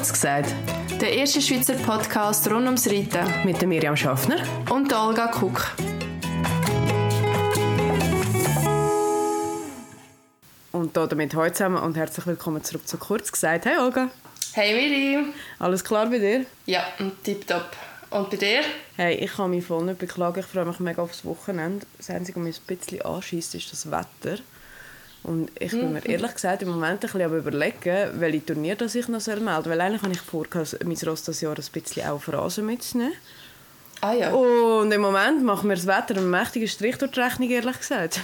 Kurz gesagt. Der erste Schweizer Podcast rund ums Reiten. Mit Miriam Schaffner. Und Olga Kuck. Und damit heute zusammen und herzlich willkommen zurück zu Kurz gesagt. Hey Olga. Hey Miriam. Alles klar bei dir? Ja, tipptopp. Und bei dir? Hey, ich kann mich voll nicht beklagen. Ich freue mich mega aufs Wochenende. Das Einzige, was mich ein bisschen anschießt, ist das Wetter. Und ich bin mir ehrlich gesagt im Moment ein bisschen am überlegen, welche Turnier das ich noch melden soll. Weil eigentlich habe ich vor, mein Ross das Jahr ein bisschen auf Rasen mitzunehmen. Ah ja. Und im Moment macht mir das Wetter einen mächtigen Strich durch die Rechnung, ehrlich gesagt.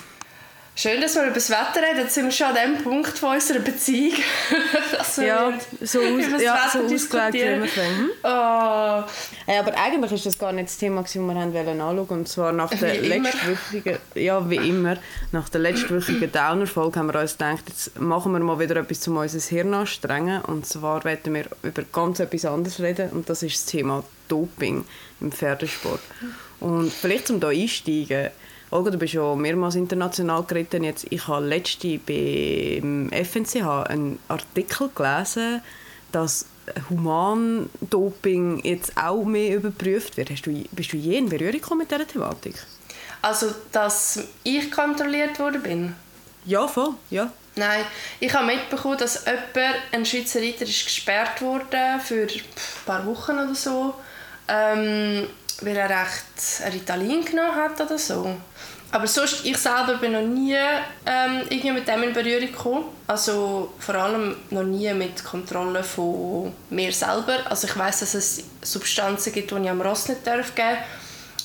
Schön, dass wir über das Wetter reden. Jetzt sind wir schon an dem Punkt von unserer Beziehung. ja, so, aus, ja, so ausgelegt wie immer hm? oh. hey, Aber eigentlich war das gar nicht das Thema, das wir haben wollen anschauen Und zwar nach der letztwöchigen, ja wie immer, nach der letztwöchigen Downer-Folge haben wir uns gedacht, jetzt machen wir mal wieder etwas, um unser Hirn anstrengen. Und zwar werden wir über ganz etwas anderes reden. Und das ist das Thema Doping im Pferdesport. Und vielleicht, um da einsteigen, Olga, du bist schon mehrmals international geritten. Jetzt, ich habe letzte beim FNCH einen Artikel gelesen, dass Humandoping jetzt auch mehr überprüft wird. Hast du, bist du je in Berührung mit dieser Thematik? Also, dass ich kontrolliert worden bin? Ja, voll, ja. Nein, ich habe mitbekommen, dass jemand, ein Schweizer Reiter ist gesperrt wurde für ein paar Wochen oder so, ähm, weil er recht Ritalin genommen hat oder so. Aber sonst, ich selber bin noch nie ähm, irgendwie mit dem in Berührung gekommen. Also vor allem noch nie mit Kontrolle von mir selber. Also ich weiß, dass es Substanzen gibt, die ich am Ross nicht geben darf.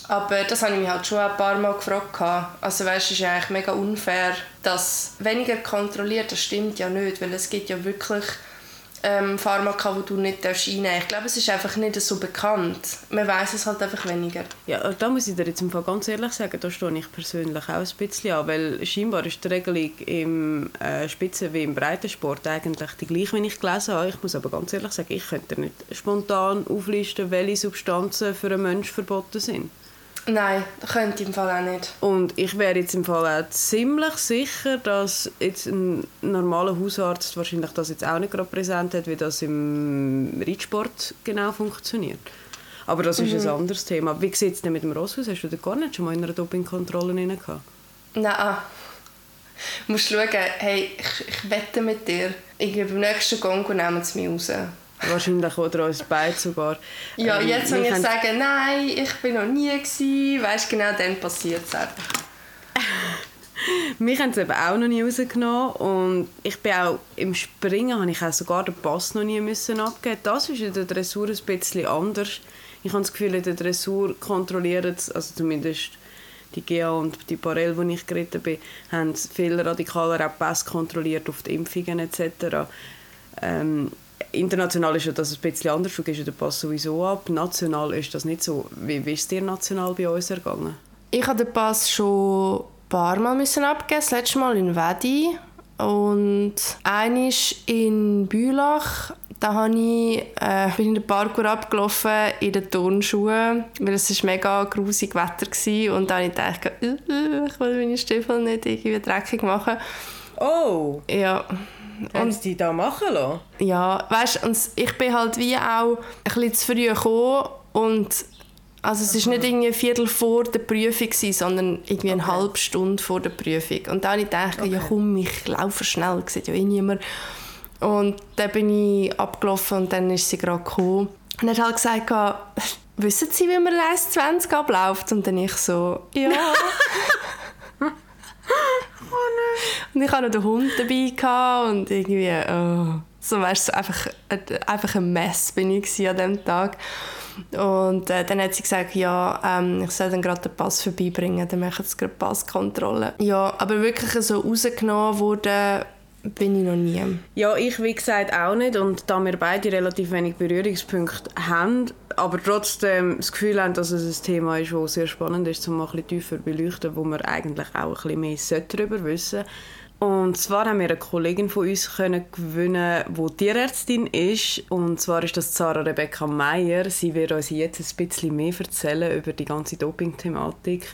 Aber das habe ich mich halt schon ein paar Mal gefragt. Also weißt, es ist eigentlich mega unfair, dass weniger kontrolliert, das stimmt ja nicht, weil es gibt ja wirklich ähm, Pharmaka, die du nicht einnehmen darfst. Ich glaube, es ist einfach nicht so bekannt. Man weiß es halt einfach weniger. Ja, da muss ich dir jetzt im Fall ganz ehrlich sagen, da stehe ich persönlich auch ein bisschen an, weil scheinbar ist die Regelung im äh, Spitzen- wie im Breitensport eigentlich die gleiche, wie ich gelesen habe. Ich muss aber ganz ehrlich sagen, ich könnte nicht spontan auflisten, welche Substanzen für einen Menschen verboten sind. Nein, das könnte im Fall auch nicht. Und ich wäre jetzt im Fall auch ziemlich sicher, dass jetzt ein normaler Hausarzt wahrscheinlich das jetzt auch nicht gerade präsent hat, wie das im Reitsport genau funktioniert. Aber das ist mhm. ein anderes Thema. Wie sieht es denn mit dem Ross aus? Hast du da gar nicht schon mal in einer Dopingkontrolle rein gehabt? Nein. Du musst schauen, hey, ich, ich wette mit dir, irgendwie beim nächsten Gongo nehmen sie mich raus. Wahrscheinlich oder uns beide sogar. Ja, ähm, jetzt wenn ich haben... sagen, nein, ich bin noch nie gewesen, weißt genau, dann passiert es einfach. Mich haben sie eben auch noch nie rausgenommen und ich bin auch im Springen habe ich auch sogar den Pass noch nie müssen abgeben. Das ist in der Dressur ein bisschen anders. Ich habe das Gefühl, in der Dressur kontrollieren also zumindest die GA und die Parell, wo ich geritten bin, haben viel radikaler auch Pass kontrolliert auf die Impfungen etc. Ähm, international ist ja das ein bisschen anders, du gehst den Pass sowieso ab. National ist das nicht so. Wie, wie ist es dir national bei uns ergangen? Ich habe den Pass schon ein paar Mal müssen abgeben. Das letzte Mal in Wedi und eines in Bülach. Da habe ich, äh, bin in den Parkour abgelaufen in den Turnschuhen, weil es war mega grusig Wetter war. Und dann habe ich gedacht, äh, äh, ich will meine Stiefel nicht irgendwie dreckig machen. Oh! Ja. Und sie da machen lassen? Ja, weißt und ich bin halt wie auch ein bisschen zu früh gekommen und also es war nicht irgendwie ein Viertel vor der Prüfung, sondern irgendwie eine okay. halbe Stunde vor der Prüfung. Und dann habe ich gedacht, okay. ja komm, ich laufe schnell, sieht ja eh niemand. Und dann bin ich abgelaufen und dann ist sie gerade gekommen. Und hat halt gesagt, wissen Sie, wie man 1,20 abläuft? Und dann ich so, ja. Und ich hatte noch den Hund dabei und irgendwie, oh, so weißt du, einfach, einfach ein Mess bin ich an diesem Tag. Und äh, dann hat sie gesagt, ja, ähm, ich soll dann gerade den Pass vorbeibringen, dann machen sie gerade Passkontrolle. Ja, aber wirklich so rausgenommen wurde bin ich noch nie. Ja, ich wie gesagt auch nicht. Und da wir beide relativ wenig Berührungspunkte haben, aber trotzdem das Gefühl haben, dass es ein Thema ist, das sehr spannend ist, um mal ein bisschen tiefer beleuchten, wo wir eigentlich auch ein bisschen mehr darüber wissen und zwar haben wir eine Kollegin von uns können gewinnen, die Tierärztin ist. Und zwar ist das Sarah Rebecca Meyer. Sie wird uns jetzt ein bisschen mehr erzählen über die ganze Doping-Thematik.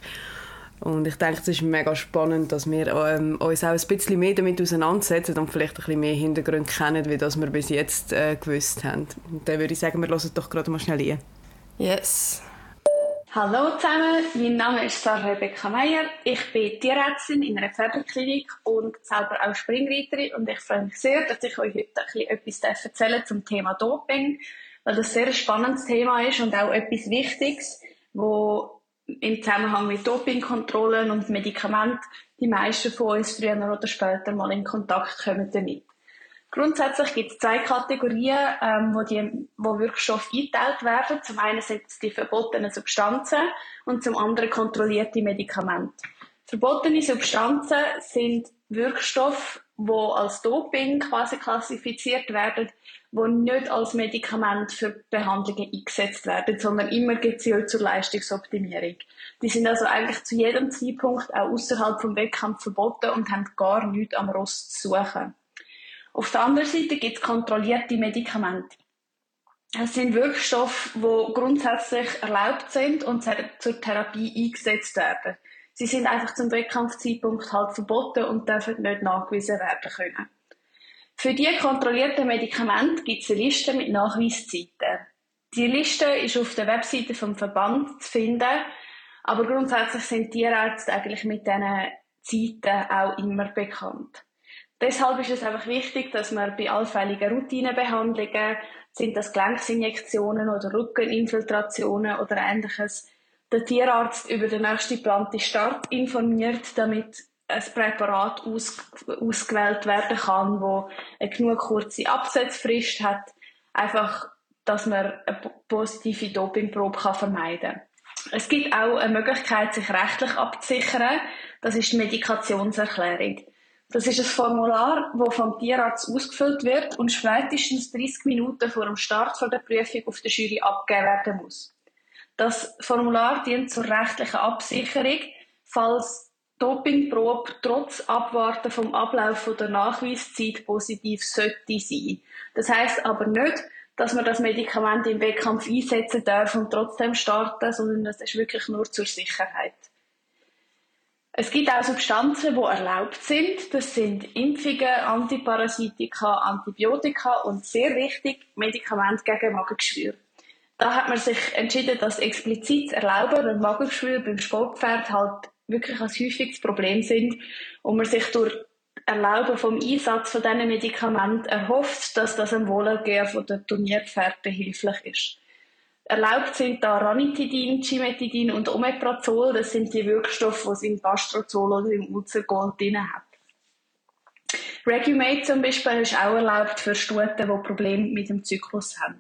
Und ich denke, es ist mega spannend, dass wir ähm, uns auch ein bisschen mehr damit auseinandersetzen und vielleicht ein bisschen mehr Hintergründe kennen, wie das wir bis jetzt äh, gewusst haben. Und dann würde ich sagen, wir hören doch gerade mal schnell ein. Yes. Hallo zusammen, mein Name ist Sarah Rebecca Meyer. Ich bin Tierärztin in einer Pferdeklinik und selber auch Springreiterin und ich freue mich sehr, dass ich euch heute ein bisschen etwas erzählen zum Thema Doping, weil das sehr ein spannendes Thema ist und auch etwas Wichtiges, wo im Zusammenhang mit Dopingkontrollen und Medikamenten die meisten von uns früher oder später mal in Kontakt kommen damit. Grundsätzlich gibt es zwei Kategorien, ähm, wo, die, wo Wirkstoffe eingeteilt werden. Zum einen sind es die verbotenen Substanzen und zum anderen kontrollierte Medikamente. Verbotene Substanzen sind Wirkstoffe, die als Doping quasi klassifiziert werden, die nicht als Medikament für Behandlungen eingesetzt werden, sondern immer gezielt zur Leistungsoptimierung. Die sind also eigentlich zu jedem Zeitpunkt auch außerhalb vom Wettkampf verboten und haben gar nichts am Rost zu suchen. Auf der anderen Seite gibt es kontrollierte Medikamente. Es sind Wirkstoffe, die grundsätzlich erlaubt sind und zur Therapie eingesetzt werden. Sie sind einfach zum Wettkampfzeitpunkt halt verboten und dürfen nicht nachgewiesen werden können. Für die kontrollierten Medikamente gibt es eine Liste mit Nachweiszeiten. Die Liste ist auf der Webseite vom Verband zu finden, aber grundsätzlich sind Tierärzte eigentlich mit diesen Zeiten auch immer bekannt. Deshalb ist es einfach wichtig, dass man bei allfälligen Routinebehandlungen, sind das Gelenksinjektionen oder Rückeninfiltrationen oder ähnliches, der Tierarzt über den nächsten geplanten Start informiert, damit ein Präparat aus, ausgewählt werden kann, wo eine genug kurze Absetzfrist hat, einfach, dass man eine positive Dopingprobe kann vermeiden kann. Es gibt auch eine Möglichkeit, sich rechtlich abzusichern. Das ist die Medikationserklärung. Das ist ein Formular, das vom Tierarzt ausgefüllt wird und spätestens 30 Minuten vor dem Start der Prüfung auf der Jury abgegeben werden muss. Das Formular dient zur rechtlichen Absicherung, falls Dopingprobe trotz Abwarten vom Ablauf der Nachweiszeit positiv sollte sein. Das heißt aber nicht, dass man das Medikament im Wettkampf einsetzen darf und trotzdem starten, sondern das ist wirklich nur zur Sicherheit. Es gibt auch Substanzen, die erlaubt sind. Das sind Impfungen, Antiparasitika, Antibiotika und sehr wichtig, Medikamente gegen Magengeschwür. Da hat man sich entschieden, das explizit zu erlauben, weil Magengeschwür beim Sportpferd halt wirklich ein häufiges Problem sind und man sich durch Erlauben vom Einsatz von diesen Medikamenten erhofft, dass das im Wohlergehen der Turnierpferde behilflich ist. Erlaubt sind da Ranitidin, Cimetidin und Omeprazol. Das sind die Wirkstoffe, die es im Gastrozol oder im Ulcergold drin hat. Regumate zum Beispiel ist auch erlaubt für Stuten, die Probleme mit dem Zyklus haben.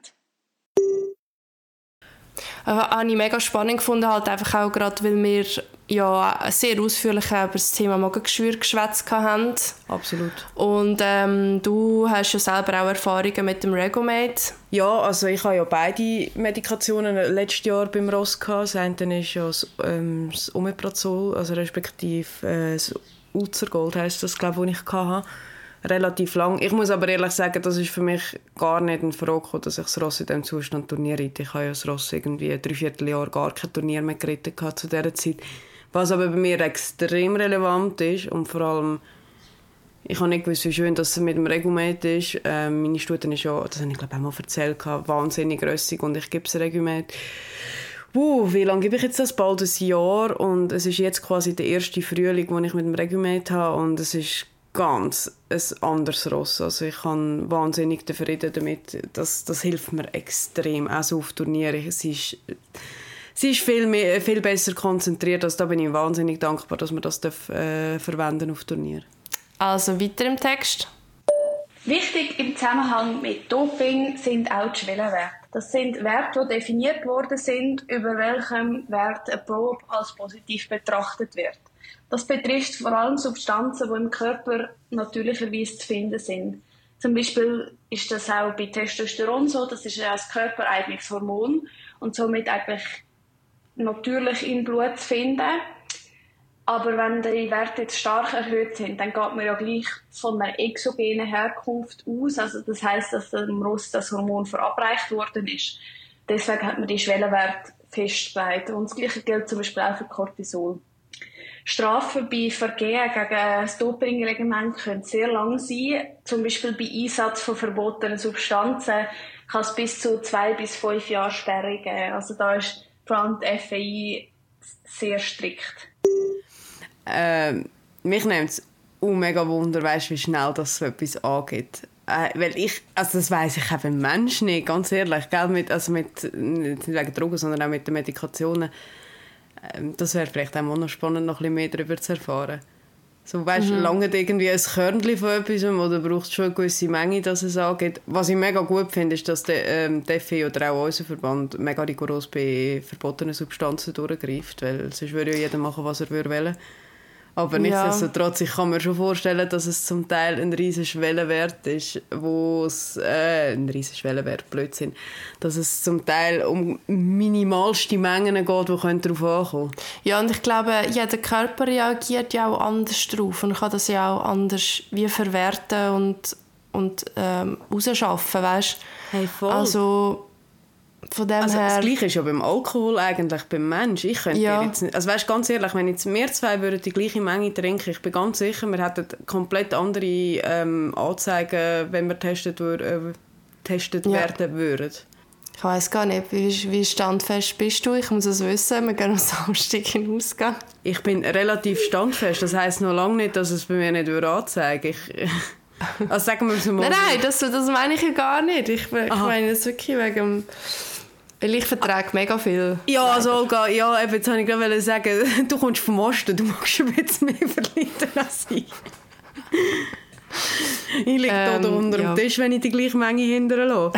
Äh, habe ich mega spannend gefunden, halt einfach auch gerade, weil wir ja sehr ausführlich über das Thema Magengeschwür geschwätzt haben. Absolut. Und ähm, du hast ja selber auch Erfahrungen mit dem Regomate. Ja, also ich habe ja beide Medikationen letztes Jahr beim Ross gehabt. Das eine ist ja das, ähm, das Omeprazol, also respektive äh, das Ulzergold heisst das, glaube ich, das ich hatte relativ lang. Ich muss aber ehrlich sagen, das ist für mich gar nicht in Frage gekommen, dass ich das Ross in diesem Zustand Turnier reite. Ich habe ja das Ross irgendwie ein Dreivierteljahr gar kein Turnier mehr geritten zu dieser Zeit. Was aber bei mir extrem relevant ist und vor allem ich habe nicht gewusst, wie schön das mit dem Regumet ist. Ähm, meine Studie ist ja, das habe ich glaube auch mal erzählt, wahnsinnig rössig und ich gebe es Regumet. Uh, wie lange gebe ich jetzt das? Bald ein Jahr und es ist jetzt quasi der erste Frühling, den ich mit dem Regumet habe und es ist ganz ein anderes Ross. Also ich kann wahnsinnig Frieden damit. Das, das hilft mir extrem, auch so auf Turnieren. Es ist, sie ist viel, mehr, viel besser konzentriert. Also da bin ich wahnsinnig dankbar, dass man das darf, äh, verwenden auf Turnier. Also weiter im Text. Wichtig im Zusammenhang mit Doping sind auch die Schwellenwerte. Das sind Werte, die definiert worden sind, über welchem Wert eine Probe als positiv betrachtet wird. Das betrifft vor allem Substanzen, die im Körper natürlicherweise zu finden sind. Zum Beispiel ist das auch bei Testosteron so, das ist ein körpereigenes Hormon und somit eigentlich natürlich im Blut zu finden. Aber wenn die Werte jetzt stark erhöht sind, dann geht man ja gleich von einer exogenen Herkunft aus. Also das heißt, dass dem Rost das Hormon verabreicht worden ist. Deswegen hat man die Schwellenwerte festgelegt. Und das Gleiche gilt zum Beispiel auch für Cortisol. Strafen bei Vergehen gegen das Dopingreglement können sehr lang sein. Zum Beispiel bei Einsatz von verbotenen Substanzen kann es bis zu zwei bis fünf Jahre Sperre geben. Also da ist vor allem die FAI sehr strikt. Ähm, mich nimmt es uh, mega Wunder, weißt, wie schnell das so etwas angeht. Äh, weil ich, also das weiss ich eben Mensch nicht, ganz ehrlich, gell, mit, also mit, nicht wegen Drogen, sondern auch mit den Medikationen. Ähm, das wäre vielleicht auch noch spannend, noch ein bisschen mehr darüber zu erfahren. So, weißt, mhm. lange irgendwie ein Körnchen von etwas oder braucht es schon eine gewisse Menge, dass es angeht. Was ich mega gut finde, ist, dass der ähm, DFE oder auch unser Verband mega rigoros bei verbotenen Substanzen durchgreift, weil sonst würde ja jeder machen, was er will. Aber nichtsdestotrotz, ich kann mir schon vorstellen, dass es zum Teil ein riesiger Schwellenwert ist, wo es, äh, ein riesiger Schwellenwert, Blödsinn, dass es zum Teil um minimalste Mengen geht, die darauf ankommen Ja, und ich glaube, jeder Körper reagiert ja auch anders drauf und kann das ja auch anders wie verwerten und, und ähm, rausschaffen, weißt? Hey, voll. Also, von dem also her... Das Gleiche ist ja beim Alkohol eigentlich, beim Mensch. Ich könnte ja. jetzt nicht... Also weißt, ganz ehrlich, wenn jetzt wir zwei würden die gleiche Menge trinken, ich bin ganz sicher, wir hätten komplett andere ähm, Anzeigen, wenn wir testet, äh, testet ja. werden würden. Ich weiß gar nicht, wie, wie standfest bist du? Ich muss es wissen. Wir gehen am Samstag in Ausgang. Ich bin relativ standfest. Das heisst noch lange nicht, dass es bei mir nicht anzeigen würde. Also sagen wir es mal. Nein, nein, das, das meine ich ja gar nicht. Ich, ich meine es wirklich wegen weil ich vertrage mega viel. Ja, also Olga, ja, eben, jetzt wollte ich gerade sagen, du kommst vom Osten, du magst ein bisschen mehr verleiten als ich. ich liege ähm, da unter ja. dem Tisch, wenn ich die gleiche Menge hinterher lasse.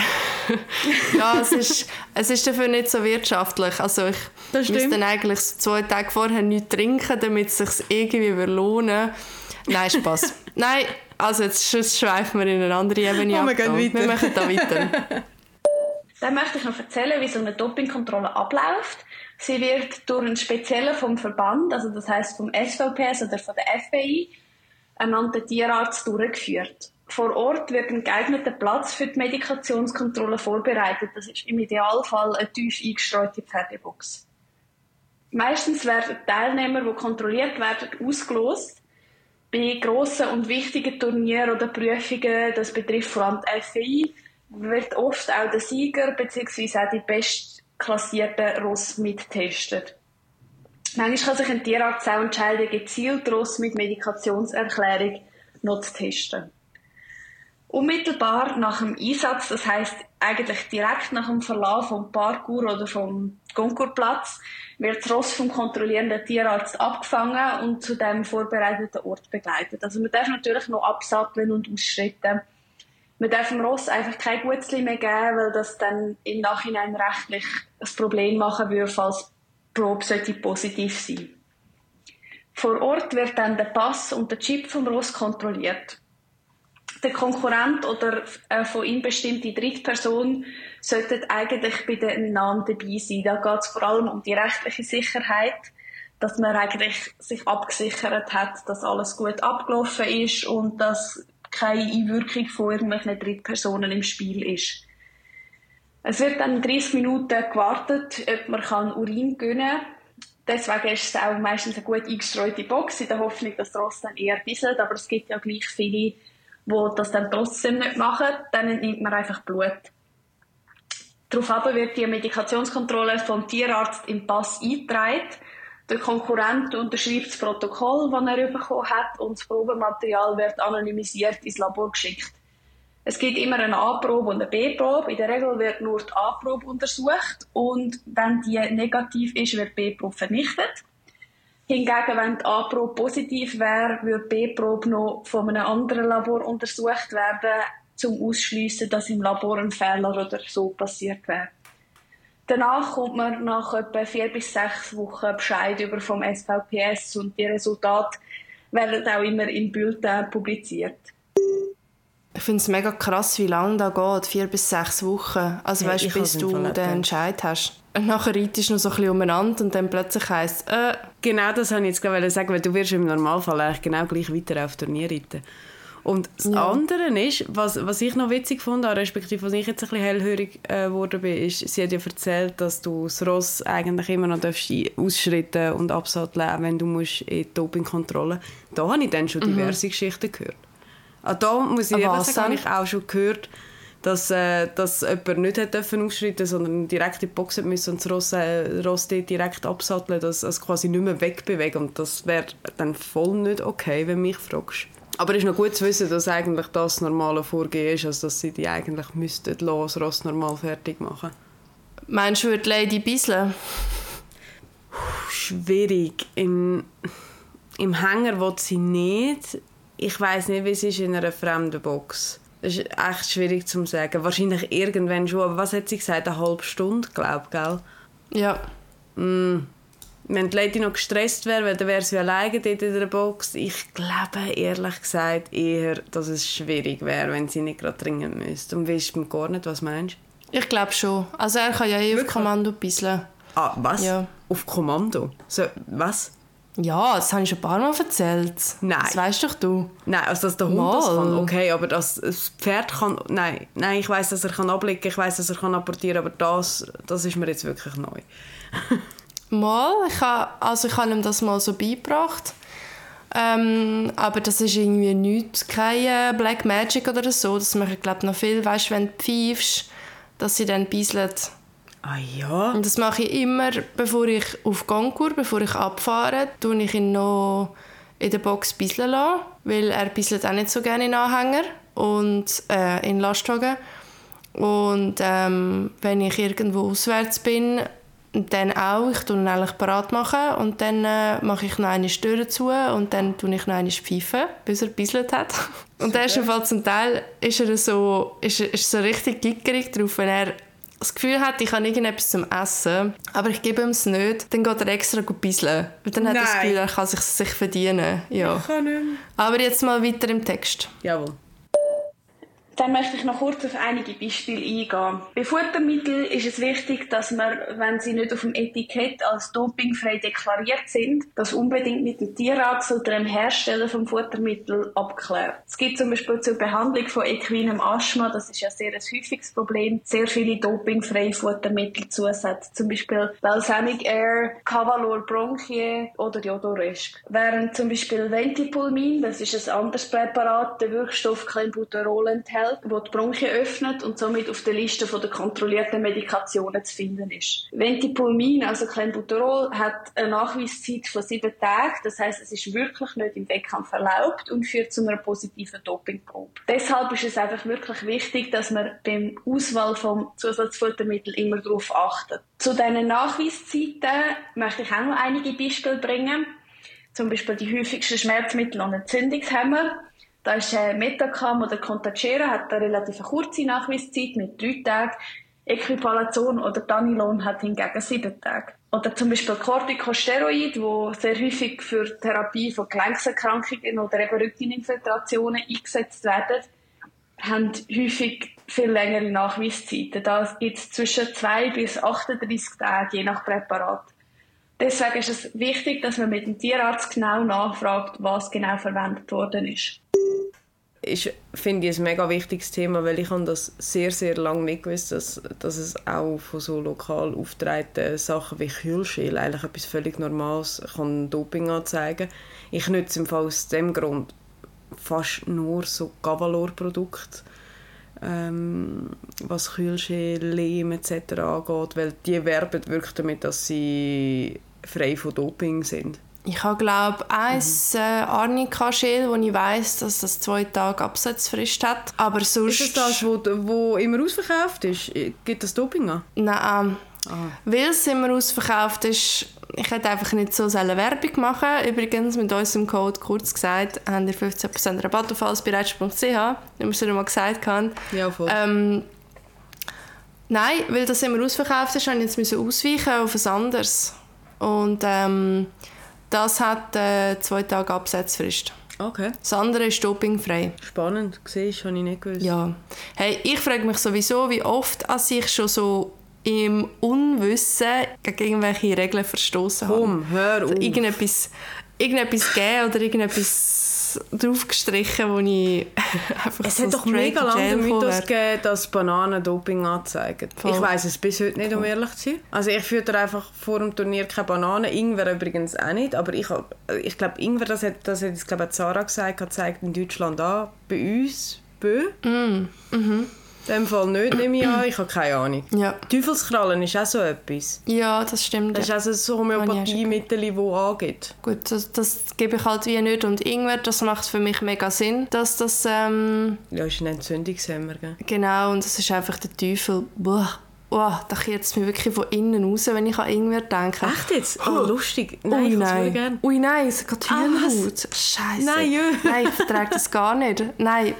ja, es ist, es ist dafür nicht so wirtschaftlich. Also ich müsste dann eigentlich zwei Tage vorher nichts trinken, damit es sich irgendwie lohnen Nein, Spaß. Nein, also jetzt schweifen wir in eine andere Ebene oh, ab. Wir, wir machen da weiter. Dann möchte ich noch erzählen, wie so eine Dopingkontrolle abläuft. Sie wird durch einen speziellen vom Verband, also das heißt vom SVPS oder von der FBI, ernannten Tierarzt durchgeführt. Vor Ort wird ein geeigneter Platz für die Medikationskontrolle vorbereitet. Das ist im Idealfall eine tief eingestreute Pferdebox. Meistens werden Teilnehmer, die kontrolliert werden, ausgelost. Bei grossen und wichtigen Turnieren oder Prüfungen, das betrifft vor allem die FI, wird oft auch der Sieger bzw. auch die bestklassierten Ross mittestet. Manchmal kann sich ein Tierarzt auch entscheiden, gezielt Ross mit Medikationserklärung noch zu testen. Unmittelbar nach dem Einsatz, das heißt eigentlich direkt nach dem Verlauf vom Parkour oder vom Konkurplatz, wird das Ross vom kontrollierenden Tierarzt abgefangen und zu dem vorbereiteten Ort begleitet. Also man darf natürlich noch absatteln und ausschreiten man darf dem Ross einfach kein Gutzli mehr geben, weil das dann im Nachhinein rechtlich ein Problem machen würde, falls die Probe sollte positiv sein Vor Ort wird dann der Pass und der Chip vom Ross kontrolliert. Der Konkurrent oder äh, von ihm bestimmte Drittperson sollte eigentlich bei den Namen dabei sein. Da geht es vor allem um die rechtliche Sicherheit, dass man eigentlich sich abgesichert hat, dass alles gut abgelaufen ist und dass keine Einwirkung von irgendwelchen Drittpersonen im Spiel ist. Es wird dann 30 Minuten gewartet, ob man kann Urin gönnen kann. Deswegen ist es auch meistens eine gut eingestreute Box, in der Hoffnung, dass der Ross dann eher bisselt. Aber es gibt ja gleich viele, die das dann trotzdem nicht machen. Dann entnimmt man einfach Blut. Daraufhin wird die Medikationskontrolle vom Tierarzt im Pass eingetragen der Konkurrent unterschreibt das Protokoll, das er bekommen hat, und das Probematerial wird anonymisiert ins Labor geschickt. Es gibt immer eine A-Probe und eine B-Probe. In der Regel wird nur die A-Probe untersucht und wenn die negativ ist, wird die B-Probe vernichtet. Hingegen, wenn die A-Probe positiv wäre, würde die B-Probe noch von einem anderen Labor untersucht werden, zum Ausschließen, dass im Labor ein Fehler oder so passiert wäre. Danach kommt man nach etwa vier bis sechs Wochen Bescheid über vom SVPS und die Resultate werden auch immer in Bulletin publiziert. Ich finde es mega krass, wie lange das geht, vier bis sechs Wochen. Also hey, weißt, bis du den Entscheid hast. Und nachher reitest du noch so ein bisschen umeinander und dann plötzlich heisst äh. Genau das wollte ich jetzt gerade sagen, weil du wirst im Normalfall eigentlich genau gleich weiter auf Turnier reiten. Und das ja. andere ist, was, was ich noch witzig fand, respektive was ich jetzt ein bisschen hellhörig äh, geworden bin, ist, sie hat ja erzählt, dass du das Ross eigentlich immer noch ausschritten und absatteln wenn du musst in die Dopingkontrolle. Da habe ich dann schon mhm. diverse mhm. Geschichten gehört. Ah, da muss ich ehrlich sagen, habe ich auch schon gehört, dass, äh, dass jemand nicht hat dürfen ausschreiten sondern direkt in die Box müssen und das Ross, äh, Ross direkt absatteln, dass es quasi nicht mehr wegbewegen. Und das wäre dann voll nicht okay, wenn du mich fragst. Aber es ist noch gut zu wissen, dass eigentlich das normale Vorgehen ist, also dass sie die eigentlich müssten das Ross normal fertig machen. Meinst du, würde Lady Bisle? Schwierig. Im, Im Hänger will sie nicht. Ich weiß nicht, wie es ist in einer fremden Box. Das ist echt schwierig zu sagen. Wahrscheinlich irgendwann schon. Aber was hat sie gesagt? Eine halbe Stunde, glaube ich, gell? Ja. Mm wenn die Lady noch gestresst wäre, dann wäre sie alleine dort in der Box. Ich glaube ehrlich gesagt eher, dass es schwierig wäre, wenn sie nicht gerade dringend müsste. Und ist es beim Garnet? Was meinst du? Ich glaube schon. Also er kann ja eh auf Kommando bisseln. Ah, was? Ja. Auf Kommando? So, was? Ja, das habe ich schon ein paar Mal erzählt. Nein. Das weißt doch du. Nein, also dass der Hund Mal. das kann, okay, aber dass das Pferd kann, nein, nein, ich weiß, dass er kann abblicken, ich weiß, dass er kann apportieren, aber das, das ist mir jetzt wirklich neu. Mal, ich habe, also ich habe ihm das mal so beigebracht. Ähm, aber das ist irgendwie nichts, keine Black Magic oder so. Das mache ich glaube noch viel, weißt, wenn du pfeifst, dass sie dann bisselt. Ah ja? Und das mache ich immer, bevor ich auf Gang gehe, bevor ich abfahre, tue ich ihn noch in der Box bisseln lassen, weil er bisselt auch nicht so gerne in Anhänger und äh, in Lastwagen. Und ähm, wenn ich irgendwo auswärts bin, dann auch, ich tue ihn eigentlich parat machen und dann äh, mache ich noch eine Störe zu und dann tue ich noch eine pfeifen, bis er gebisselt hat. Und dann ist im Fall zum Teil ist er so, ist, ist so richtig gickerig drauf, wenn er das Gefühl hat, ich habe irgendetwas zum Essen, aber ich gebe ihm es nicht, dann geht er extra bisseln. Und dann hat er das Gefühl, er kann sich, sich verdienen. Ja. Ich kann nicht Aber jetzt mal weiter im Text. Jawohl. Dann möchte ich noch kurz auf einige Beispiele eingehen. Bei Futtermitteln ist es wichtig, dass man, wenn sie nicht auf dem Etikett als dopingfrei deklariert sind, das unbedingt mit dem Tierarzt oder dem Hersteller vom Futtermittel abklärt. Es gibt zum Beispiel zur Behandlung von equinem Asthma, das ist ja sehr ein häufiges Problem, sehr viele dopingfreie Futtermittelzusätze, zum Beispiel Balsamic Air, Cavalor Bronchie oder Jodoresk. Während zum Beispiel Ventipulmin, das ist ein anderes Präparat, der Wirkstoff Clenbuterol enthält, enthält, wo die Bronchien öffnet und somit auf der Liste der kontrollierten Medikationen zu finden ist. Ventipulmin, also Clenbuterol, hat eine Nachweiszeit von sieben Tagen. Das heißt, es ist wirklich nicht im Wettkampf erlaubt und führt zu einer positiven Dopingprobe. Deshalb ist es einfach wirklich wichtig, dass man beim Auswahl vom Zusatzfuttermittel immer darauf achtet. Zu diesen Nachweiszeiten möchte ich auch noch einige Beispiele bringen. Zum Beispiel die häufigsten Schmerzmittel und Entzündungshemmer. Da ist äh, Metacam oder Contagera hat eine relativ kurze Nachweiszeit mit drei Tagen. Equipalazon oder Danilon hat hingegen sieben Tage. Oder zum Beispiel Corticosteroid, wo sehr häufig für die Therapie von Gelenkserkrankungen oder eben Rückeninfiltrationen eingesetzt werden, haben häufig viel längere Nachweiszeiten. Da gibt es zwischen 2 bis 38 Tage, je nach Präparat. Deswegen ist es wichtig, dass man mit dem Tierarzt genau nachfragt, was genau verwendet worden ist ist, finde ich, ein mega wichtiges Thema, weil ich habe das sehr, sehr lange nicht gewusst, dass, dass es auch von so lokal auftretenden Sachen wie Kühlschäl eigentlich etwas völlig Normales kann Doping anzeigen. Ich nutze im Fall aus dem Grund fast nur so Gavalor-Produkte, ähm, was Kühlschäl, Lehm etc. angeht, weil die werben wirklich damit, dass sie frei von Doping sind. Ich habe glaube ein mhm. äh, Arnika-Schäl, wo ich weiß, dass das zwei Tage Absatzfrist hat. Aber sonst... Ist das das, wo, wo immer ausverkauft ist? Gibt das Doping an? Nein. Ah. Weil es immer ausverkauft ist, ich hätte einfach nicht so Werbung machen Übrigens, mit unserem Code kurz gesagt, haben ihr 15% Rabatt auf allesbereits.ch, wie wir es ja mal gesagt haben. Ja, voll. Ähm, nein, weil das immer ausverkauft ist, musste ich jetzt ausweichen auf etwas anderes. Und ähm, das hat äh, zwei Tage Absetzfrist. Okay. Das andere ist dopingfrei. Spannend, siehst habe ich nicht gewusst. Ja. Hey, ich frage mich sowieso, wie oft als ich schon so im Unwissen gegen irgendwelche Regeln verstoßen habe. Komm, hör auf. Irgendetwas, irgendetwas geben oder irgendetwas etwas draufgestrichen, wo ich einfach Es so hat doch mega lange den Mythos gegeben, dass Bananen Doping anzeigen. Voll. Ich weiß es bis heute nicht, um ehrlich zu sein. Also ich führe einfach vor dem Turnier keine Bananen. Ingwer übrigens auch nicht. Aber ich, ich glaube, Ingwer, das hat, das hat jetzt, glaube ich, Sarah gesagt, hat zeigt in Deutschland an. Bei uns, bö. Mm, In dem Fall nicht, nehme ich an. Ich habe keine Ahnung. Ja. Teufelskrallen ist auch so etwas. Ja, das stimmt. Das ist auch so ein Homöopathiemittel, das angeht. Gut, das, das gebe ich halt wie nicht. Und Ingwer, das macht für mich mega Sinn, dass das... Ähm, Ja, ist ein Entzündungshemmer. Gell? genau, und das ist einfach der Teufel. Boah, oh, da kehrt es mir wirklich von innen raus, wenn ich an Ingwer denke. Echt jetzt? Oh, lustig. Nein, Ui, ich nein. gerne. Ui, nein, es geht Ah? Hühnerhaut. Scheiße. Nein, jö. Nein, ich vertrage das gar nicht. Nein.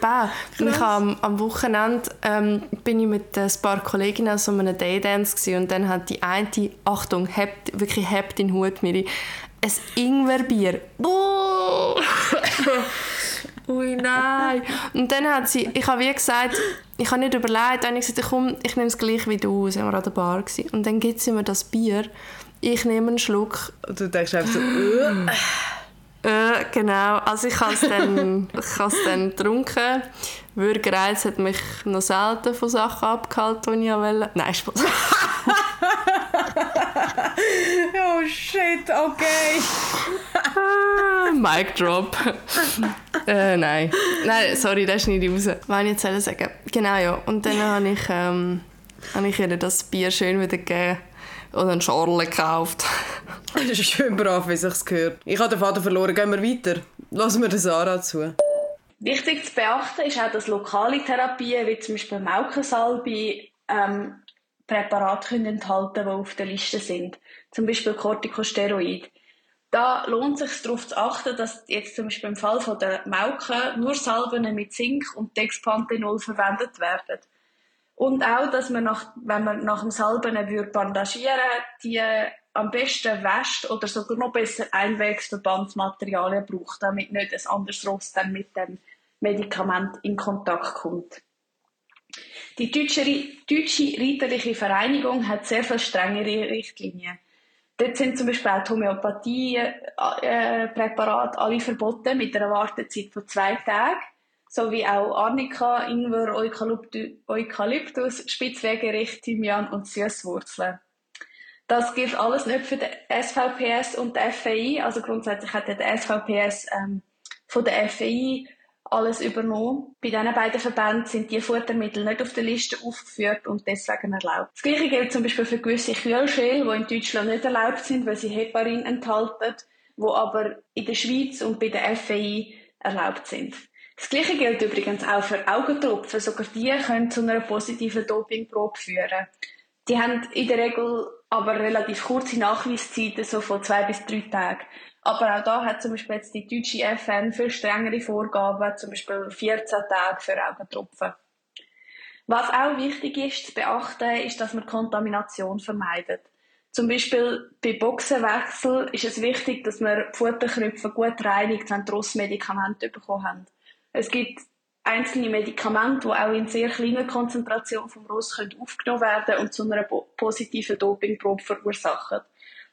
Und Ich am, am Wochenende ähm, bin ich mit ein paar Kolleginnen an so einem Daydance gewesen und dann hat die eine, Achtung, hebt, wirklich hebt in den Hut, Miri, ein Ingwerbier. Oh. Ui, nein. Und dann hat sie, ich habe wie gesagt, ich habe nicht überlegt, dann habe ich gesagt, komm, ich nehme es gleich wie du, sind wir an der Bar gewesen. Und dann gibt sie mir das Bier, ich nehme einen Schluck, Und du denkst einfach so, äh, äh, genau, also ich habe es dann, ich dann getrunken. Würgereiz hat mich noch selten von Sachen abgehalten, die ich wollte. Nein, Spaß. oh shit, okay. Ah, Mic drop. Äh, nein. Nein, sorry, das schneide ich raus. Was ich jetzt sagen? Genau, ja. Und dann habe ich, ähm, habe ich ihr das Bier schön wieder gegeben und einen Schorle gekauft. Das ist schön brav, wie sich's gehört. Ich habe den Vater verloren, gehen wir weiter. Lassen wir Sarah zu. Wichtig zu beachten ist auch, dass lokale Therapien, wie zum Beispiel Maukensalbe, ähm, Präparate können enthalten, die auf der Liste sind. Zum Beispiel Corticosteroid. Da lohnt es sich darauf zu achten, dass jetzt zum Beispiel im Fall von der Mauke nur Salben mit Zink und Dexpanthenol verwendet werden. Und auch, dass man nach, wenn man nach dem Salben würde bandagieren, die am besten wäscht oder sogar noch besser Einwegsverbandsmaterialien braucht, damit nicht ein anderes Rost dann mit dem Medikament in Kontakt kommt. Die Deutsche, Deutsche Reiterliche Vereinigung hat sehr viel strengere Richtlinien. Dort sind zum Beispiel auch die Homöopathie-Präparate alle verboten mit einer Wartezeit von zwei Tagen, sowie auch Arnika, Ingwer, Eukalyptus, Eukalyptus Spitzwegerich, Thymian und Süßwurzeln. Das gilt alles nicht für den SVPS und den FAI. Also grundsätzlich hat der SVPS ähm, von der FAI alles übernommen. Bei diesen beiden Verbänden sind die Futtermittel nicht auf der Liste aufgeführt und deswegen erlaubt. Das Gleiche gilt zum Beispiel für gewisse Kühlschäle, die in Deutschland nicht erlaubt sind, weil sie Heparin enthalten, wo aber in der Schweiz und bei der FAI erlaubt sind. Das Gleiche gilt übrigens auch für Augentropfen. Sogar die können zu einer positiven Dopingprobe führen. Die haben in der Regel aber relativ kurze Nachweiszeiten, so von zwei bis drei Tagen. Aber auch da hat zum Beispiel jetzt die deutsche FN viel strengere Vorgaben, zum Beispiel 14 Tage für Augentropfen. Was auch wichtig ist zu beachten, ist, dass man Kontamination vermeidet. Zum Beispiel bei Boxenwechsel ist es wichtig, dass man Futterkrüpfe gut reinigt, wenn die Medikamente bekommen haben. Es gibt einzelne Medikamente, die auch in sehr kleiner Konzentration vom Ross aufgenommen werden und zu einer po- positiven Dopingprobe verursachen.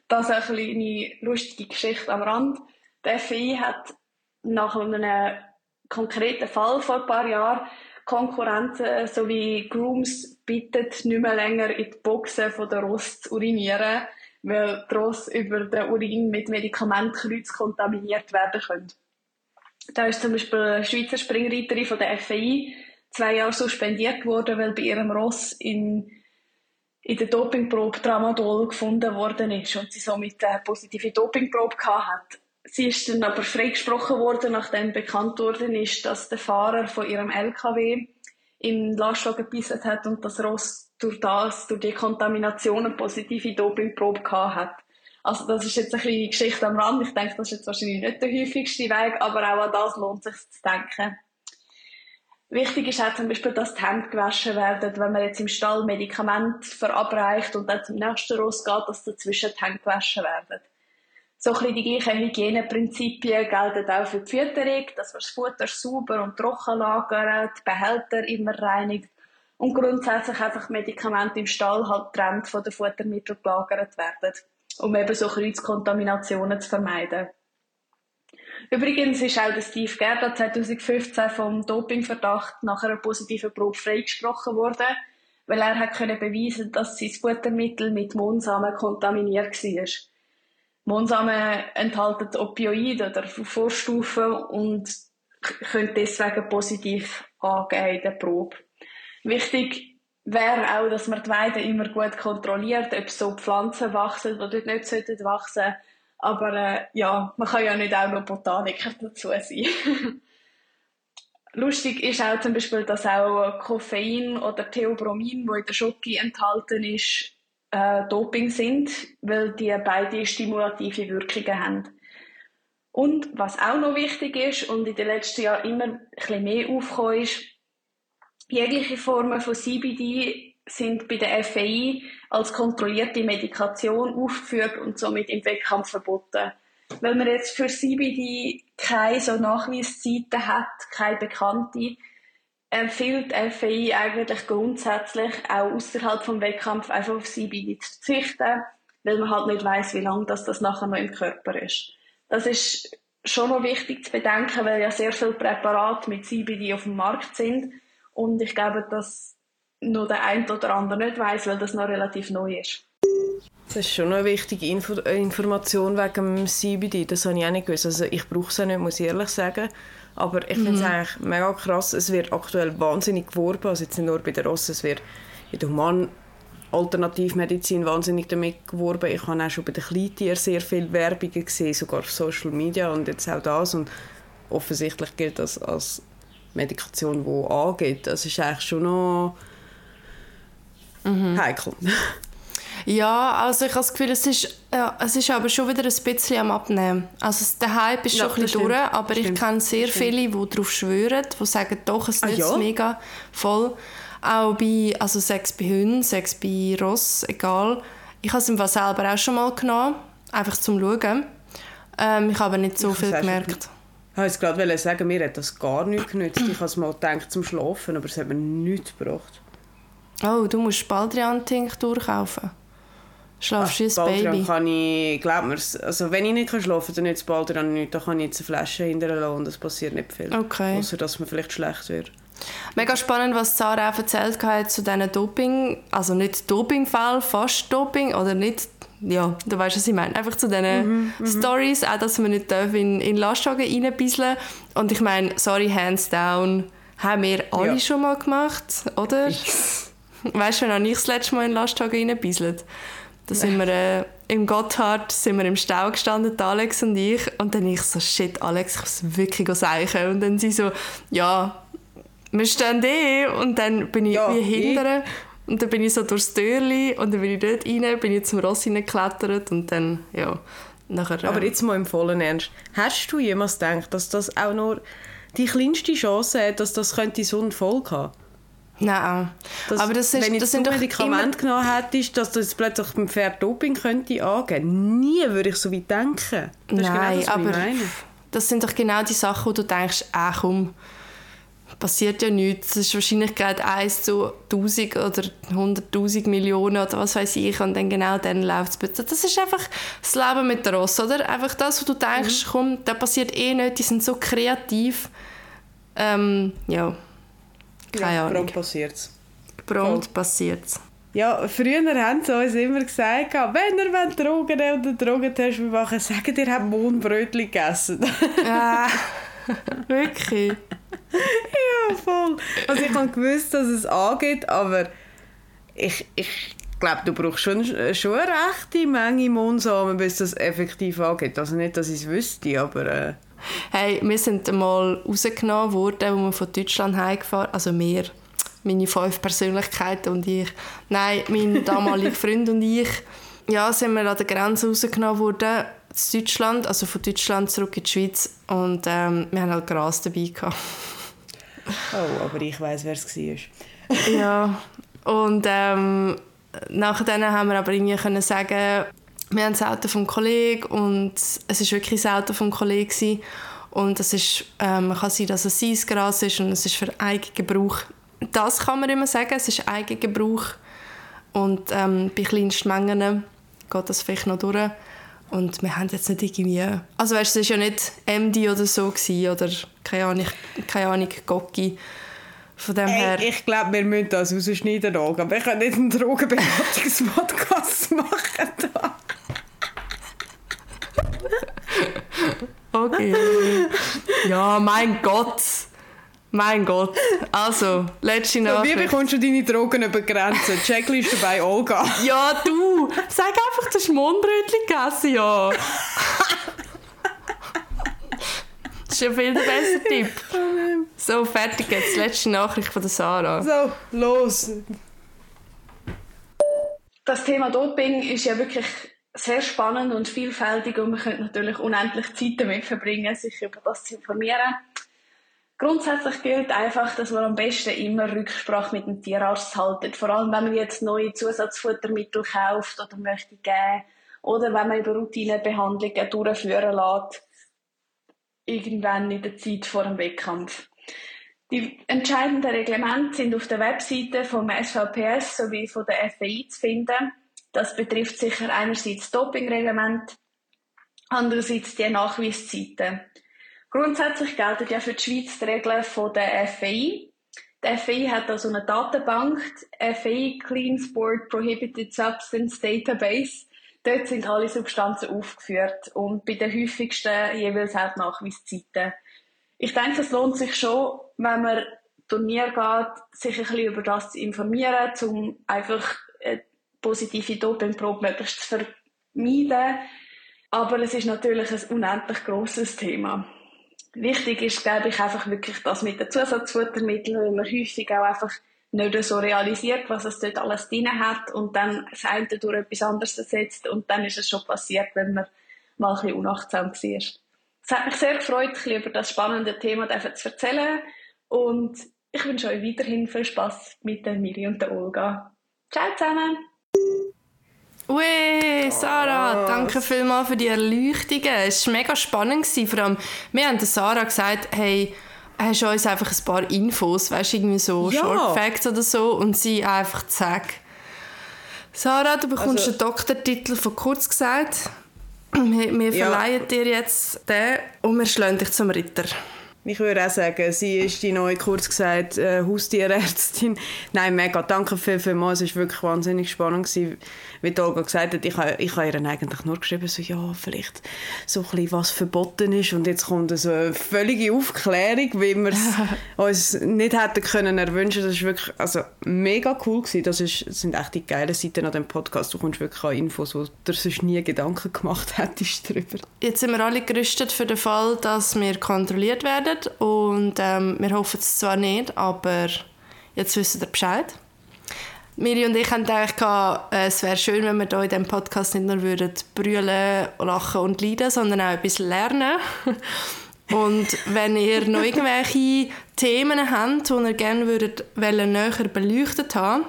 Das ist eine kleine lustige Geschichte am Rand. Der FI hat nach einem konkreten Fall vor ein paar Jahren Konkurrenten sowie Grooms bittet, nicht mehr länger in die Boxen der Ross zu urinieren, weil die Ross über den Urin mit Medikamentenkreuz kontaminiert werden können. Da ist zum Beispiel eine Schweizer Springreiterin von der FAI zwei Jahre suspendiert worden, weil bei ihrem Ross in, in der Dopingprobe Tramadol gefunden worden ist und sie somit eine positive Dopingprobe hat. Sie ist dann aber freigesprochen worden, nachdem bekannt worden ist, dass der Fahrer von ihrem LKW im Lastwagen gebissen hat und das Ross durch das, durch die Kontamination eine positive Dopingprobe hat. Also das ist jetzt ein bisschen Geschichte am Rand. Ich denke, das ist jetzt wahrscheinlich nicht der häufigste Weg, aber auch an das lohnt sich zu denken. Wichtig ist auch zum Beispiel, dass die Hände gewaschen werden, wenn man jetzt im Stall Medikament verabreicht und dann zum nächsten Ross geht, dass dazwischen die Hände gewaschen werden. So ein bisschen die gleichen Hygieneprinzipien gelten auch für die Fütterung, dass man das Futter sauber und trocken lagert, die Behälter immer reinigt und grundsätzlich einfach Medikamente im Stall halt getrennt von den Futtermitteln gelagert werden, um eben so Kreuzkontaminationen zu vermeiden. Übrigens ist auch Steve Gerda 2015 vom Dopingverdacht nach einer positiven Probe freigesprochen worden, weil er hat können beweisen, dass sein Futtermittel mit Mohnsamen kontaminiert war. Mohnsamen enthalten Opioide oder Vorstufen und können deswegen positiv angeben in der Probe. Wichtig wäre auch, dass man die Weide immer gut kontrolliert, ob so Pflanzen wachsen oder nicht wachsen sollten aber äh, ja, man kann ja nicht auch noch Botaniker dazu sein. Lustig ist auch zum Beispiel, dass auch Koffein oder Theobromin, wo in der Schoki enthalten ist, äh, Doping sind, weil die beide stimulative Wirkungen haben. Und was auch noch wichtig ist und in den letzten Jahren immer ein bisschen mehr aufgekommen ist, jegliche Formen von CBD sind bei der FAI als kontrollierte Medikation aufgeführt und somit im Wettkampf verboten. Weil man jetzt für CBD keine so Nachweiszeiten hat, keine bekannte, empfiehlt die FAI eigentlich grundsätzlich auch außerhalb vom Wettkampf einfach auf CBD zu verzichten, weil man halt nicht weiß, wie lange das, das nachher noch im Körper ist. Das ist schon noch wichtig zu bedenken, weil ja sehr viele Präparate mit CBD auf dem Markt sind und ich glaube, dass nur der eine oder andere nicht weiß, weil das noch relativ neu ist. Das ist schon eine wichtige Info Information wegen dem CBD. Das habe ich auch nicht gewusst. Also ich brauche es auch nicht, muss ich ehrlich sagen. Aber ich mhm. finde es eigentlich mega krass. Es wird aktuell wahnsinnig geworben. Also jetzt nicht nur bei der Ross, es wird in der Human Alternativmedizin wahnsinnig damit geworben. Ich habe auch schon bei den Kleintieren sehr viel Werbung gesehen, sogar auf Social Media und jetzt auch das. Und offensichtlich gilt das als Medikation, die angeht. Das ist eigentlich schon noch mhm. heikel. Ja, also ich habe das Gefühl, es ist, ja, es ist aber schon wieder ein bisschen am Abnehmen. Also der Hype ist ja, schon ein bisschen durch, aber ich kenne sehr viele, die darauf schwören, die sagen, doch, es ah, nützt ja? mega voll. Auch bei, also Sex bei Hunden, Sex bei Ross, egal. Ich habe es im selber auch schon mal genommen, einfach zum Schauen. Ähm, ich habe aber nicht so ich viel gemerkt. Ich wollte gerade sagen, mir hat das gar nicht genützt. Ich habe es mal gedacht zum Schlafen, aber es hat mir nichts gebracht. Oh, du musst Baldrian-Tinktur kaufen. Schlafst du ein Baby? kann ich, glaub mir, also wenn ich nicht schlafen kann, dann nützt Baldrian nicht. Dann kann ich jetzt eine Flasche hinterlassen und es passiert nicht viel. Okay. Außer dass man vielleicht schlecht wird. Mega spannend, was Sarah auch erzählt hat zu diesen Doping, also nicht Dopingfall, fast Doping oder nicht, ja, du weißt, was ich meine. Einfach zu diesen mhm, mhm. Stories, auch dass man nicht in, in Lastwagen reinbisseln Und ich meine, sorry, hands down, haben wir alle ja. schon mal gemacht, oder? Weißt du, wenn auch ich das letzte Mal in den Lastwagen reinbisselt? Da sind wir äh, im Gotthard sind wir im Stau gestanden, Alex und ich. Und dann ich so, shit, Alex, ich muss wirklich sagen. Und dann sie so, ja, wir stehen eh. Und dann bin ich ja, wie hinterher. Und dann bin ich so durchs Türli und dann bin ich dort rein, bin ich zum Ross hineingeklettert und dann, ja, nachher... Äh, Aber jetzt mal im vollen Ernst. Hast du jemals gedacht, dass das auch nur die kleinste Chance hat, dass das könnte so einen Folge haben Nein. Das, aber das, ist, wenn das sind Medikament genommen hättest, dass das plötzlich beim Pferd Doping könnte angehen. Nie würde ich so weit denken. Das Nein, genau das, aber das sind doch genau die Sachen, wo du denkst, ah komm, passiert ja nichts. Das ist wahrscheinlich gerade 1 zu 1000 oder 100'000 Millionen oder was weiß ich und dann genau dann läuft es. Das ist einfach das Leben mit der Ross, oder? Einfach das, wo du denkst, mhm. komm, da passiert eh nichts, die sind so kreativ. Ähm, ja. Keine ja, Ahnung. Prompt passiert's. Prompt passiert's. Ja, früher haben sie uns immer gesagt, wenn ihr Drogen oder Drogentest machen sagt ihr, habt Mohnbrötchen gegessen. ah, wirklich? ja, voll. Also ich habe gewusst, dass es angeht, aber ich, ich glaube, du brauchst schon, schon eine rechte Menge Mohnsamen, bis das effektiv angeht. Also nicht, dass ich es wüsste, aber... Äh, Hey, wir sind einmal rausgenommen worden, als wir von Deutschland heimgefahren also wir, meine fünf Persönlichkeiten und ich. Nein, mein damaliger Freund und ich. Ja, sind wir an der Grenze rausgenommen worden, zu Deutschland, also von Deutschland zurück in die Schweiz und ähm, wir haben halt Gras dabei gehabt. Oh, aber ich weiß, wer es war. ja, und ähm, nachher haben wir aber irgendwie können sagen, wir haben das Auto vom Kollegen und es ist wirklich das Auto vom Kollegen und es ist, ähm, man kann sein, dass es sein Gras ist und es ist für Eigengebrauch. Das kann man immer sagen, es ist Eigengebrauch und ähm, bei kleinsten Mengen geht das vielleicht noch durch. Und wir haben jetzt nicht irgendwie... Also weißt es war ja nicht MD oder so gewesen, oder keine Ahnung, keine Ahnung Gocki. Von dem her... Hey, ich glaube, wir müssen das rausschneiden, aber ich kann nicht einen Drogenberatungspodcast machen. Da. Okay. Ja, mein Gott. Mein Gott. Also, letzte Nachricht. So, wie bekommst du deine Drogen über Grenzen? Checkliste bei Olga. Ja, du. Sag einfach, du hast Mohnbrötchen gegessen, ja. das ist ein viel besser Tipp. So, fertig jetzt. Letzte Nachricht von der Sarah. So, los. Das Thema Doping ist ja wirklich sehr spannend und vielfältig und man könnte natürlich unendlich Zeit damit verbringen, sich über das zu informieren. Grundsätzlich gilt einfach, dass man am besten immer Rücksprache mit dem Tierarzt haltet. Vor allem, wenn man jetzt neue Zusatzfuttermittel kauft oder möchte geben. Oder wenn man über Routinebehandlungen durchführen lässt. Irgendwann in der Zeit vor dem Wettkampf. Die entscheidenden Reglemente sind auf der Webseite vom SVPS sowie von der FAI zu finden. Das betrifft sicher einerseits das Dopingreglement, andererseits die Nachweiszeiten. Grundsätzlich gelten ja für die Schweiz die Regeln von der FAI. Die FAI hat also eine Datenbank, die FAI Clean Sport Prohibited Substance Database. Dort sind alle Substanzen aufgeführt und bei den häufigsten jeweils auch die Nachweiszeiten. Ich denke, es lohnt sich schon, wenn man Turnier geht, sich ein bisschen über das zu informieren, um einfach eine positive Dopingprobe möglichst zu vermeiden. Aber es ist natürlich ein unendlich grosses Thema. Wichtig ist, glaube ich, einfach wirklich das mit den Zusatzfuttermitteln, weil man häufig auch einfach nicht so realisiert, was es dort alles drin hat und dann das eine durch etwas anderes ersetzt und dann ist es schon passiert, wenn man mal ein bisschen unachtsam war. Es hat mich sehr gefreut, ein bisschen über das spannende Thema zu erzählen und ich wünsche euch weiterhin viel Spaß mit der Miri und der Olga. Ciao zusammen! Ui, Sarah, oh. danke vielmals für die Erleuchtungen. Es war mega spannend. Vor allem, wir haben Sarah gesagt, hey, hast du uns einfach ein paar Infos, weißt du, irgendwie so ja. Short Facts oder so, und sie einfach zack. Sarah, du bekommst also, den Doktortitel von kurz gesagt. Wir, wir verleihen ja. dir jetzt den und wir schlagen dich zum Ritter. Ich würde auch sagen, sie ist die neue, kurz gesagt, äh, Haustierärztin. Nein, mega, danke viel, viel mal. Es war wirklich wahnsinnig spannend, gewesen, wie die Olga gesagt hat. Ich habe, ich habe ihr eigentlich nur geschrieben, so, ja, vielleicht so ein bisschen, was verboten ist. Und jetzt kommt so eine völlige Aufklärung, wie wir es uns nicht hätten können erwünschen. Das war wirklich also, mega cool. Gewesen. Das, ist, das sind echt die geilen Seiten an dem Podcast. Du kommst wirklich an Infos, wo du sonst nie Gedanken gemacht hättest darüber. Jetzt sind wir alle gerüstet für den Fall, dass wir kontrolliert werden und ähm, wir hoffen es zwar nicht, aber jetzt wissen wir Bescheid. Miri und ich haben gedacht, äh, es wäre schön, wenn wir hier in diesem Podcast nicht nur würden brüllen, lachen und leiden, sondern auch bisschen lernen. und wenn ihr noch irgendwelche Themen habt, die ihr gerne würdet, näher beleuchtet haben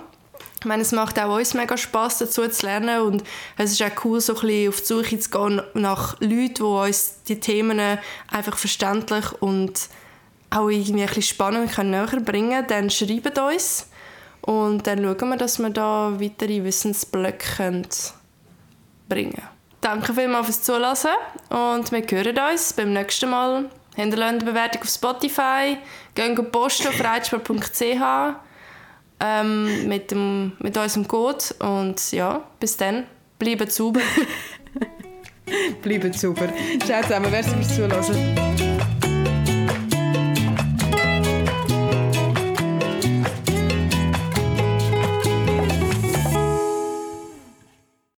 ich meine, es macht auch uns mega Spaß dazu zu lernen und es ist auch cool, so ein bisschen auf die Suche zu gehen nach Leuten, die uns die Themen einfach verständlich und auch irgendwie ein bisschen spannend näher bringen können. Dann schreibt uns und dann schauen wir, dass wir da weitere Wissensblöcke bringen können. Danke vielmals fürs Zuhören und wir hören uns beim nächsten Mal. Hinterlasst eine Bewertung auf Spotify, gehen posten auf reitsport.ch ähm, mit, mit unserem Code. Und ja, bis dann. Bleibt sauber. Bleibt sauber. Ciao zusammen, wer fürs Zuhören.